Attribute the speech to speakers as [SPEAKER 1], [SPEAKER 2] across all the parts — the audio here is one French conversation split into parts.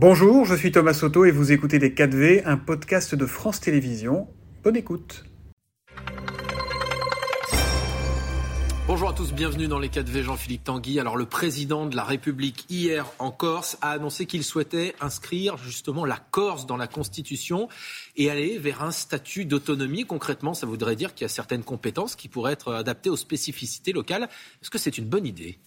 [SPEAKER 1] Bonjour, je suis Thomas Soto et vous écoutez Les 4V, un podcast de France Télévisions. Bonne écoute.
[SPEAKER 2] Bonjour à tous, bienvenue dans les 4V Jean-Philippe Tanguy. Alors le président de la République hier en Corse a annoncé qu'il souhaitait inscrire justement la Corse dans la Constitution et aller vers un statut d'autonomie. Concrètement, ça voudrait dire qu'il y a certaines compétences qui pourraient être adaptées aux spécificités locales. Est-ce que c'est une bonne idée?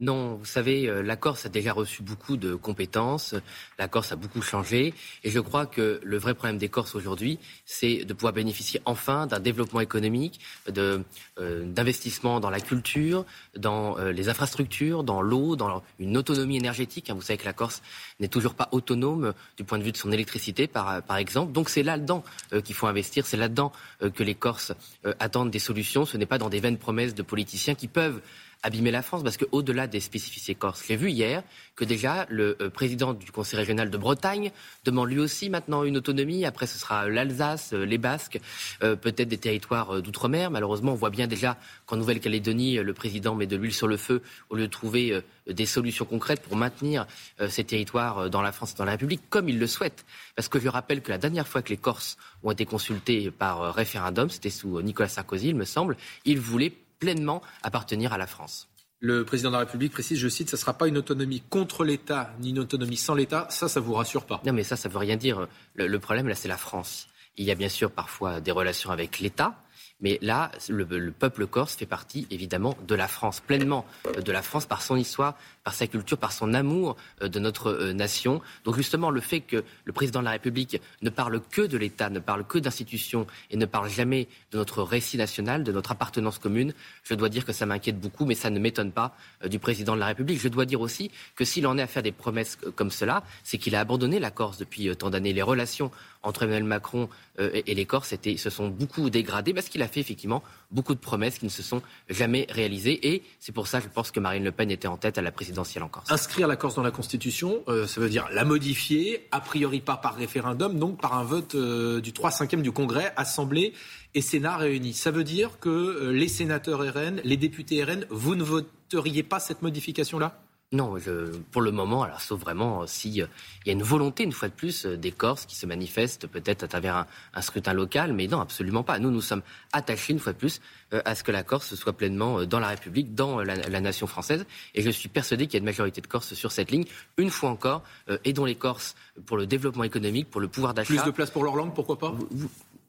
[SPEAKER 3] Non, vous savez, euh, la Corse a déjà reçu beaucoup de compétences, la Corse a beaucoup changé, et je crois que le vrai problème des Corses aujourd'hui, c'est de pouvoir bénéficier enfin d'un développement économique, euh, d'investissement dans la culture, dans euh, les infrastructures, dans l'eau, dans une autonomie énergétique. Hein, vous savez que la Corse n'est toujours pas autonome du point de vue de son électricité, par, par exemple. Donc c'est là-dedans qu'il faut investir, c'est là-dedans que les Corses attendent des solutions. Ce n'est pas dans des vaines promesses de politiciens qui peuvent abîmer la France, parce qu'au-delà des spécificités corses, j'ai vu hier que déjà le euh, président du Conseil régional de Bretagne demande lui aussi maintenant une autonomie. Après, ce sera l'Alsace, euh, les Basques, euh, peut-être des territoires d'outre-mer. Malheureusement, on voit bien déjà qu'en Nouvelle-Calédonie, le président met de l'huile sur le feu au lieu de trouver des solutions concrètes pour maintenir ces territoires dans la France et dans la République, comme il le souhaite. Parce que je rappelle que la dernière fois que les Corses ont été consultés par référendum, c'était sous Nicolas Sarkozy, il me semble, il voulait pleinement appartenir à la France.
[SPEAKER 2] Le président de la République précise, je cite, ce ne sera pas une autonomie contre l'État ni une autonomie sans l'État. Ça, ça vous rassure pas
[SPEAKER 3] Non, mais ça, ça veut rien dire. le problème, là, c'est la France. Il y a bien sûr parfois des relations avec l'État, mais là, le, peuple corse fait partie évidemment de la France, pleinement euh, de la France par son histoire, par sa culture, par son amour euh, de notre euh, nation. Donc justement, le fait que le président de la République ne parle que de l'État, ne parle que d'institutions et ne parle jamais de notre récit national, de notre appartenance commune, je dois dire que ça m'inquiète beaucoup, mais ça ne m'étonne pas du président de la République. Je dois dire aussi que s'il en est à faire des promesses comme cela, c'est qu'il a abandonné la Corse depuis tant d'années. Les relations entre Emmanuel Macron et les Corses se sont beaucoup dégradées parce qu'il a fait effectivement beaucoup de promesses qui ne se sont jamais réalisées. Et c'est pour ça, je pense que Marine Le Pen était en tête à la présidentielle en Corse.
[SPEAKER 2] Inscrire la Corse dans la Constitution, euh, ça veut dire la modifier, a priori pas par référendum, donc par un vote euh, du 3-5e du Congrès, Assemblée et Sénat réunis. Ça veut dire que euh, les sénateurs RN, les députés RN, vous ne voteriez pas cette modification-là?
[SPEAKER 3] Non, je, pour le moment, alors sauf vraiment s'il euh, y a une volonté, une fois de plus, euh, des Corses qui se manifestent peut-être à travers un, scrutin local, mais non, absolument pas. Nous, nous sommes attachés, une fois de plus, euh, à ce que la Corse soit pleinement dans la République, dans la, nation française. Et je suis persuadé qu'il y a une majorité de Corses sur cette ligne. Une fois encore, aidons les Corses pour le développement économique, pour le pouvoir d'achat.
[SPEAKER 2] Plus de place pour leur langue, pourquoi pas?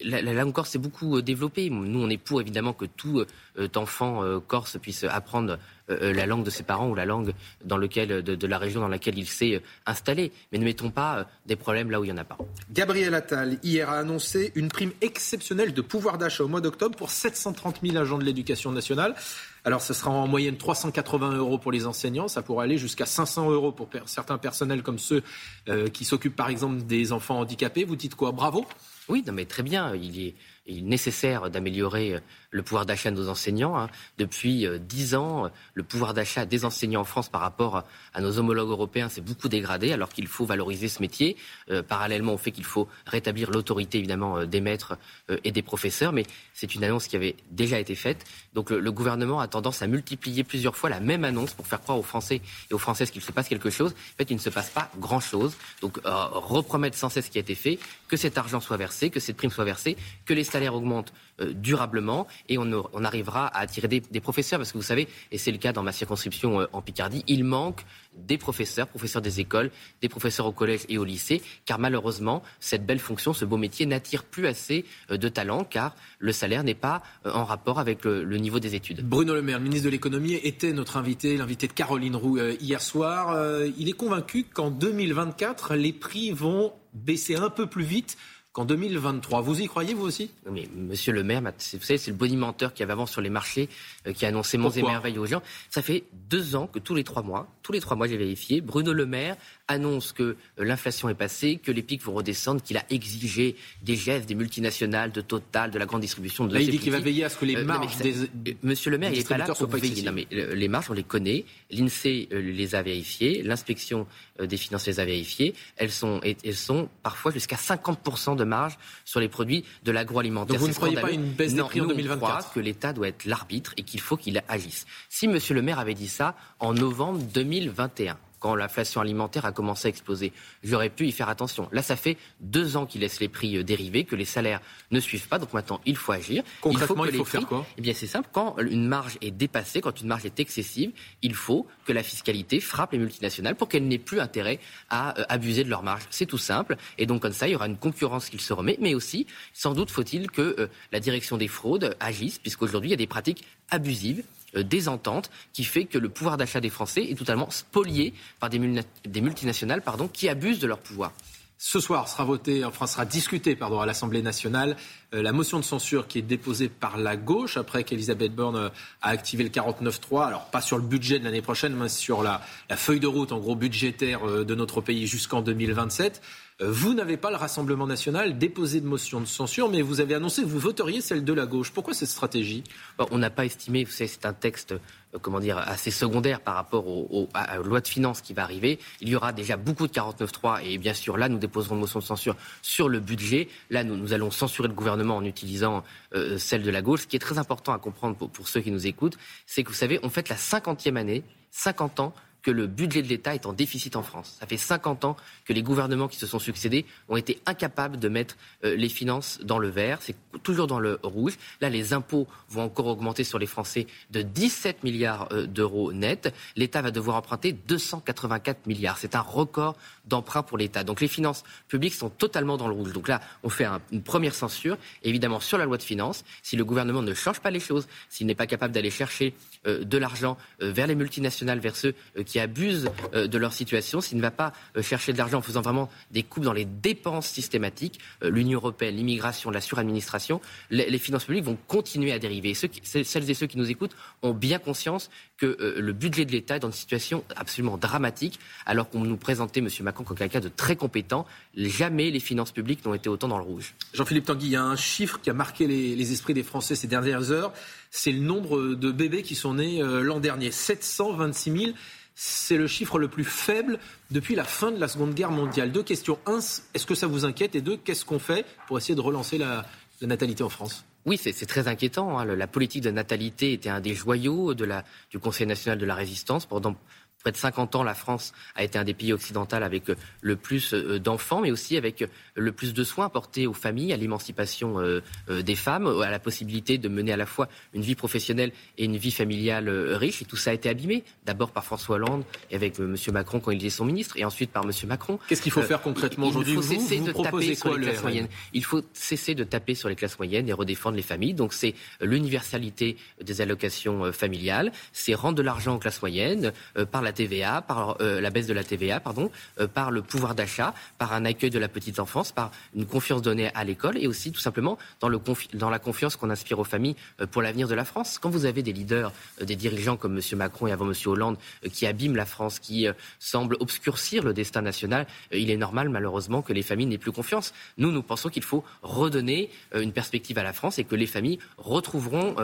[SPEAKER 3] La, langue corse s'est beaucoup développée. Nous, on est pour évidemment que tout enfant corse puisse apprendre euh, la langue de ses parents ou la langue dans lequel, de, la région dans laquelle il s'est euh, installé. Mais ne mettons pas euh, des problèmes là où il n'y en a pas.
[SPEAKER 2] Gabriel Attal, hier, a annoncé une prime exceptionnelle de pouvoir d'achat au mois d'octobre pour 730 000 agents de l'éducation nationale. Alors, ce sera en moyenne 380 euros pour les enseignants. Ça pourrait aller jusqu'à 500 euros pour certains personnels comme ceux qui s'occupent, par exemple, des enfants handicapés. Vous dites quoi? Bravo
[SPEAKER 3] Oui, mais très bien. Il est nécessaire d'améliorer le pouvoir d'achat de nos enseignants. Hein. Depuis euh, dix ans, le pouvoir d'achat des enseignants en France par rapport à nos homologues européens s'est beaucoup dégradé, alors qu'il faut valoriser ce métier, euh, parallèlement au fait qu'il faut rétablir l'autorité évidemment euh, des maîtres et des professeurs. Mais c'est une annonce qui avait déjà été faite. Donc le, gouvernement a tendance à multiplier plusieurs fois la même annonce pour faire croire aux Français et aux Françaises qu'il se passe quelque chose. En fait, il ne se passe pas grand-chose. Donc repromettre sans cesse ce qui a été fait, que cet argent soit versé, que cette prime soit versée, que les salaires augmentent durablement et on, arrivera à attirer des, professeurs parce que vous savez, et c'est le cas dans ma circonscription euh, en Picardie, il manque des professeurs, professeurs des écoles, des professeurs au collège et au lycée, car malheureusement, cette belle fonction, ce beau métier n'attire plus assez euh, de talents, car le salaire n'est pas euh, en rapport avec le, niveau des études.
[SPEAKER 2] Bruno Le Maire, le ministre de l'économie, était notre invité, l'invité de Caroline Roux hier soir. il est convaincu qu'en 2024, les prix vont baisser un peu plus vite qu'en 2023. Vous y croyez, vous aussi?
[SPEAKER 3] Mais Monsieur le maire, vous savez, c'est le bonimenteur qui avait avant sur les marchés, euh, qui a annoncé monts et merveilles aux gens. Ça fait deux ans que tous les trois mois, tous les trois mois, j'ai vérifié, Bruno Le Maire annonce que euh, l'inflation est passée, que les pics vont redescendre, qu'il a exigé des gestes des multinationales, de Total, de la grande distribution. De
[SPEAKER 2] là, il dit qu'il va veiller à ce que les euh, marges des,
[SPEAKER 3] Monsieur le maire, il n'est pas là pour veiller. Non, mais les marges, on les connaît. L'INSEE les a vérifiées, l'inspection des finances les a vérifiées. Elles sont, elles sont parfois jusqu'à 50% de marge sur les produits de l'agroalimentaire.
[SPEAKER 2] Donc vous ne croyez pas une baisse des prix en 2024
[SPEAKER 3] On croit que l'État doit être l'arbitre et qu'il faut qu'il agisse. Si Monsieur le maire avait dit ça en novembre 2021, quand l'inflation alimentaire a commencé à exploser. J'aurais pu y faire attention. Là, ça fait deux ans qu'ils laissent les prix euh, dériver, que les salaires ne suivent pas. Donc maintenant, il faut agir.
[SPEAKER 2] Concrètement, il faut, faire quoi?
[SPEAKER 3] Eh bien, c'est simple. Quand une marge est dépassée, quand une marge est excessive, il faut que la fiscalité frappe les multinationales pour qu'elles n'aient plus intérêt à euh, abuser de leur marge. C'est tout simple. Et donc, comme ça, il y aura une concurrence qui se remet. Mais aussi, sans doute faut-il que euh, la direction des fraudes agisse, puisqu'aujourd'hui, il y a des pratiques abusives euh, des ententes qui fait que le pouvoir d'achat des Français est totalement spolié par des, multinationales qui abusent de leur pouvoir.
[SPEAKER 2] Ce soir sera voté, enfin sera discuté pardon, à l'Assemblée nationale euh, la motion de censure qui est déposée par la gauche après qu'Elisabeth Borne euh, a activé le 49.3. Alors pas sur le budget de l'année prochaine, mais sur la, la, feuille de route en gros budgétaire de notre pays jusqu'en 2027. Vous n'avez pas le Rassemblement national déposé de motion de censure, mais vous avez annoncé que vous voteriez celle de la gauche. Pourquoi cette stratégie?
[SPEAKER 3] On n'a pas estimé, vous savez, c'est un texte euh, comment dire, assez secondaire par rapport à, la loi de finances qui va arriver. Il y aura déjà beaucoup de 49.3 et bien sûr, là, nous déposerons une motion de censure sur le budget. Là, nous, allons censurer le gouvernement en utilisant euh, celle de la gauche. Ce qui est très important à comprendre pour, ceux qui nous écoutent, c'est que vous savez, on fête la cinquantième année, 50 ans que le budget de l'État est en déficit en France. Ça fait 50 ans que les gouvernements qui se sont succédés ont été incapables de mettre euh, les finances dans le vert. C'est toujours dans le rouge. Là, les impôts vont encore augmenter sur les Français de 17 milliards euh, d'euros net. L'État va devoir emprunter 284 milliards. C'est un record d'emprunt pour l'État. Donc les finances publiques sont totalement dans le rouge. Donc là, on fait une première censure, évidemment, sur la loi de finances. Si le gouvernement ne change pas les choses, s'il n'est pas capable d'aller chercher euh, de l'argent vers les multinationales, vers ceux qui abusent euh, de leur situation, s'il ne va pas euh, chercher de l'argent en faisant vraiment des coupes dans les dépenses systématiques, euh, l'Union européenne, l'immigration, la suradministration, les, finances publiques vont continuer à dériver. celles et ceux qui nous écoutent ont bien conscience que le budget de l'État est dans une situation absolument dramatique, alors qu'on nous présentait M. Macron comme quelqu'un de très compétent. Jamais les finances publiques n'ont été autant dans le rouge.
[SPEAKER 2] Jean-Philippe Tanguy, il y a un chiffre qui a marqué les, les esprits des Français ces dernières heures. C'est le nombre de bébés qui sont nés l'an dernier. 726 000 c'est le chiffre le plus faible depuis la fin de la Seconde Guerre mondiale. Deux questions. Un, est-ce que ça vous inquiète? Et deux, qu'est-ce qu'on fait pour essayer de relancer la, natalité en France?
[SPEAKER 3] Oui, c'est très inquiétant. Hein. La politique de natalité était un des joyaux du Conseil national de la résistance pendant près de 50 ans, la France a été un des pays occidentaux avec euh, le plus euh, d'enfants, mais aussi avec euh, le plus de soins apportés aux familles, à l'émancipation des femmes, à la possibilité de mener à la fois une vie professionnelle et une vie familiale riche. Et tout ça a été abîmé, d'abord par François Hollande et avec M. Macron quand il était son ministre, et ensuite par M. Macron.
[SPEAKER 2] Qu'est-ce qu'il faut faire concrètement aujourd'hui?
[SPEAKER 3] Il faut cesser de taper sur les classes moyennes? Il faut cesser de taper sur les classes moyennes et redéfendre les familles. Donc c'est l'universalité des allocations familiales, c'est rendre de l'argent aux classes moyennes par la la TVA, par euh, la baisse de la TVA, pardon, euh, par le pouvoir d'achat, par un accueil de la petite enfance, par une confiance donnée à l'école et aussi tout simplement dans, dans la confiance qu'on inspire aux familles euh, pour l'avenir de la France. Quand vous avez des leaders, des dirigeants comme M. Macron et avant M. Hollande qui abîment la France, qui semblent obscurcir le destin national, il est normal malheureusement que les familles n'aient plus confiance. Nous, nous pensons qu'il faut redonner une perspective à la France et que les familles retrouveront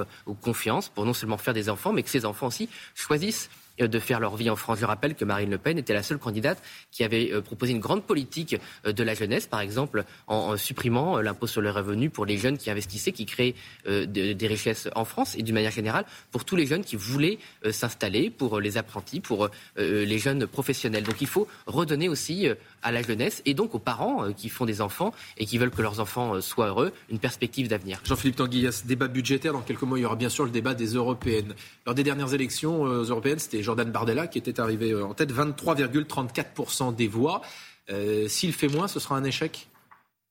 [SPEAKER 3] confiance pour non seulement faire des enfants, mais que ces enfants aussi choisissent de faire leur vie en France. Je rappelle que Marine Le Pen était la seule candidate qui avait euh, proposé une grande politique euh, de la jeunesse, par exemple en supprimant l'impôt sur le revenu pour les jeunes qui investissaient, qui créaient des richesses en France et d'une manière générale pour tous les jeunes qui voulaient s'installer, pour les apprentis, pour les jeunes professionnels. Donc il faut redonner aussi à la jeunesse et donc aux parents qui font des enfants et qui veulent que leurs enfants soient heureux une perspective d'avenir.
[SPEAKER 2] Jean-Philippe Tanguy, il y a ce débat budgétaire. Dans quelques mois, il y aura bien sûr le débat des européennes. Lors des dernières élections européennes, c'était Jordan Bardella qui était arrivé euh, en tête, 23,34% des voix. Euh, s'il fait moins, ce sera un échec?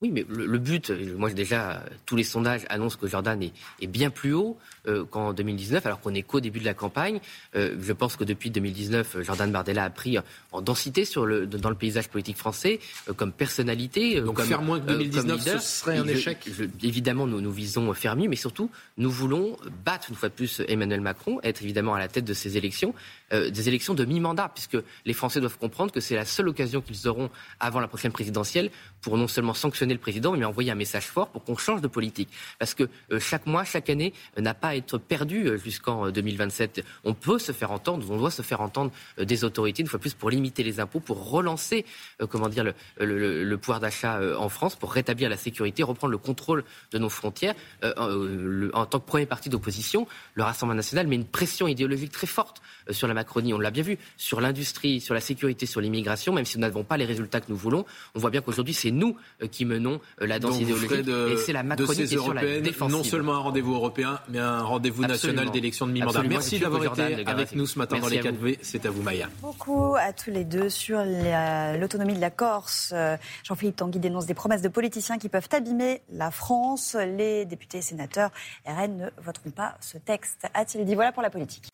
[SPEAKER 3] Oui, mais le, but, moi déjà, tous les sondages annoncent que Jordan est, bien plus haut euh, qu'en 2019, alors qu'on est qu'au début de la campagne. Euh, je pense que depuis 2019, Jordan Bardella a pris en densité sur le, dans le paysage politique français, euh, comme personnalité.
[SPEAKER 2] Donc faire moins que 2019, ce serait un échec?
[SPEAKER 3] Évidemment, nous, nous visons faire mieux, mais surtout, nous voulons battre une fois de plus Emmanuel Macron, être évidemment à la tête de ces élections, des élections de mi-mandat, puisque les Français doivent comprendre que c'est la seule occasion qu'ils auront avant la prochaine présidentielle pour non seulement sanctionner le président, mais envoyer un message fort pour qu'on change de politique. Parce que chaque mois, chaque année n'a pas à être perdu jusqu'en 2027. On peut se faire entendre, on doit se faire entendre des autorités, une fois plus, pour limiter les impôts, pour relancer, comment dire, le, le pouvoir d'achat en France, pour rétablir la sécurité, reprendre le contrôle de nos frontières. en tant que premier parti d'opposition, le Rassemblement national met une pression idéologique très forte sur la Macronie. On l'a bien vu sur l'industrie, sur la sécurité, sur l'immigration, même si nous n'avons pas les résultats que nous voulons. On voit bien qu'aujourd'hui, c'est nous euh, qui menons euh, la danse idéologique et c'est la Macronie qui est sur la défensive.
[SPEAKER 2] Non seulement un rendez-vous européen, mais un rendez-vous national d'élection de mi-mandat. Merci d'avoir été avec nous ce matin dans les 4V. C'est à vous, Maya.
[SPEAKER 4] Beaucoup à tous les deux sur l'autonomie de la Corse. Euh, Jean-Philippe Tanguy dénonce des promesses de politiciens qui peuvent abîmer la France. Les députés et sénateurs RN ne voteront pas ce texte, a-t-il dit. Voilà pour la politique.